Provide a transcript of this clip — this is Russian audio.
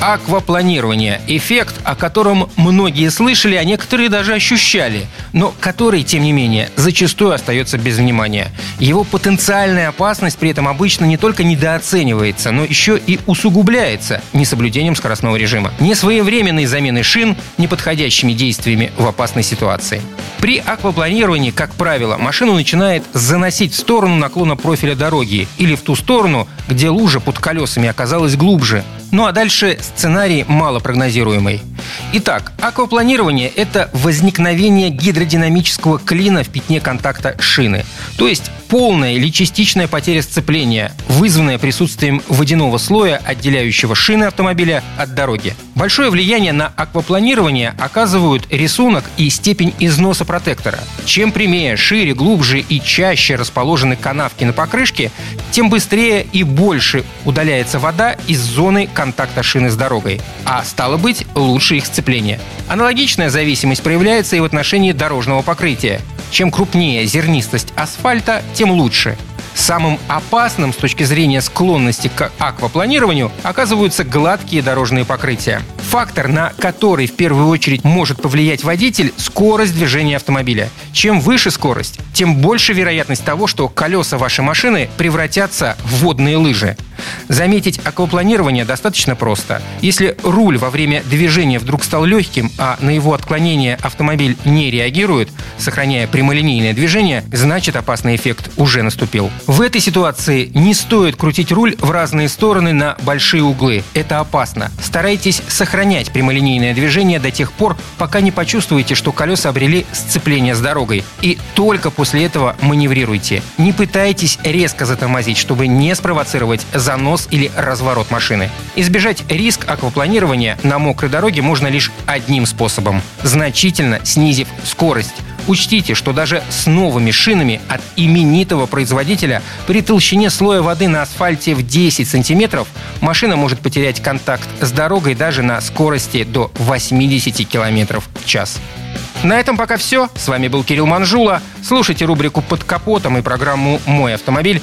Аквапланирование – эффект, о котором многие слышали, а некоторые даже ощущали, но который, тем не менее, зачастую остается без внимания. Его потенциальная опасность при этом обычно не только недооценивается, но еще и усугубляется несоблюдением скоростного режима, несвоевременной заменой шин, неподходящими действиями в опасной ситуации. При аквапланировании, как правило, машину начинает заносить в сторону наклона профиля дороги или в ту сторону, где лужа под колесами оказалась глубже. Ну а дальше сценарий малопрогнозируемый. Итак, аквапланирование – это возникновение гидродинамического клина в пятне контакта шины. То есть полная или частичная потеря сцепления, вызванная присутствием водяного слоя, отделяющего шины автомобиля от дороги. Большое влияние на аквапланирование оказывают рисунок и степень износа протектора. Чем прямее, шире, глубже и чаще расположены канавки на покрышке, тем быстрее и больше удаляется вода из зоны контакта шины с дорогой. А стало быть, лучше их сцепление. Аналогичная зависимость проявляется и в отношении дорожного покрытия. Чем крупнее зернистость асфальта, тем лучше. Самым опасным с точки зрения склонности к аквапланированию оказываются гладкие дорожные покрытия. Фактор, на который в первую очередь может повлиять водитель – скорость движения автомобиля. Чем выше скорость, тем больше вероятность того, что колеса вашей машины превратятся в водные лыжи. Заметить аквапланирование достаточно просто. Если руль во время движения вдруг стал легким, а на его отклонение автомобиль не реагирует, сохраняя прямолинейное движение, значит опасный эффект уже наступил. В этой ситуации не стоит крутить руль в разные стороны на большие углы. Это опасно. Старайтесь сохранять прямолинейное движение до тех пор, пока не почувствуете, что колеса обрели сцепление с дорогой. И только после этого маневрируйте. Не пытайтесь резко затормозить, чтобы не спровоцировать занос или разворот машины. Избежать риск аквапланирования на мокрой дороге можно лишь одним способом – значительно снизив скорость. Учтите, что даже с новыми шинами от именитого производителя при толщине слоя воды на асфальте в 10 сантиметров машина может потерять контакт с дорогой даже на скорости до 80 км в час. На этом пока все. С вами был Кирилл Манжула. Слушайте рубрику «Под капотом» и программу «Мой автомобиль»